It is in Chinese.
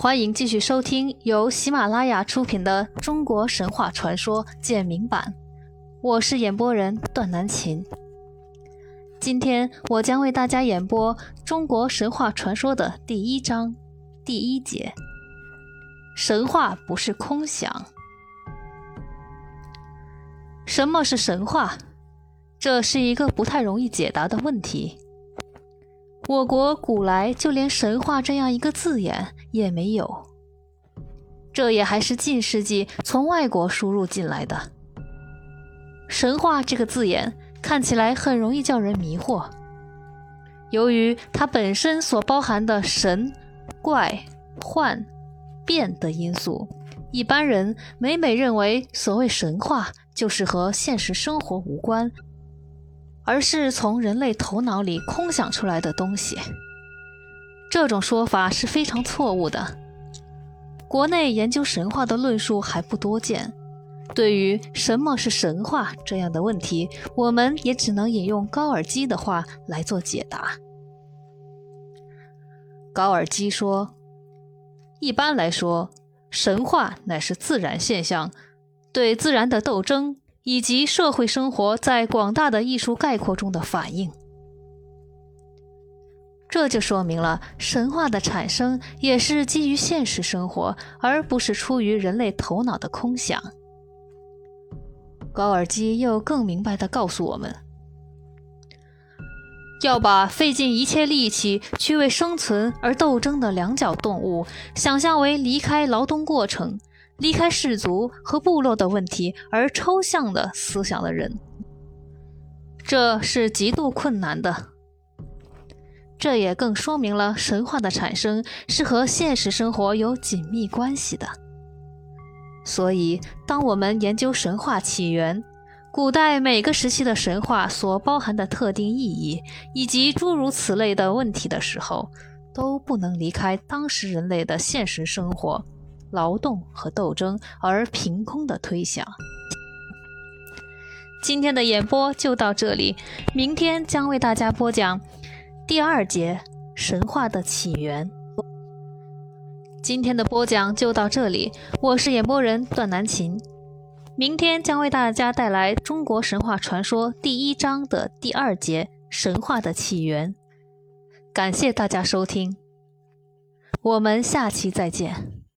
欢迎继续收听由喜马拉雅出品的《中国神话传说简明版》，我是演播人段南琴。今天我将为大家演播《中国神话传说》的第一章第一节：神话不是空想。什么是神话？这是一个不太容易解答的问题。我国古来就连“神话”这样一个字眼也没有，这也还是近世纪从外国输入进来的。神话这个字眼看起来很容易叫人迷惑，由于它本身所包含的神、怪、幻、变的因素，一般人每每认为所谓神话就是和现实生活无关。而是从人类头脑里空想出来的东西，这种说法是非常错误的。国内研究神话的论述还不多见，对于什么是神话这样的问题，我们也只能引用高尔基的话来做解答。高尔基说：“一般来说，神话乃是自然现象，对自然的斗争。”以及社会生活在广大的艺术概括中的反应，这就说明了神话的产生也是基于现实生活，而不是出于人类头脑的空想。高尔基又更明白地告诉我们，要把费尽一切力气去为生存而斗争的两脚动物想象为离开劳动过程。离开氏族和部落的问题而抽象的思想的人，这是极度困难的。这也更说明了神话的产生是和现实生活有紧密关系的。所以，当我们研究神话起源、古代每个时期的神话所包含的特定意义以及诸如此类的问题的时候，都不能离开当时人类的现实生活。劳动和斗争，而凭空的推想。今天的演播就到这里，明天将为大家播讲第二节神话的起源。今天的播讲就到这里，我是演播人段南琴，明天将为大家带来中国神话传说第一章的第二节神话的起源。感谢大家收听，我们下期再见。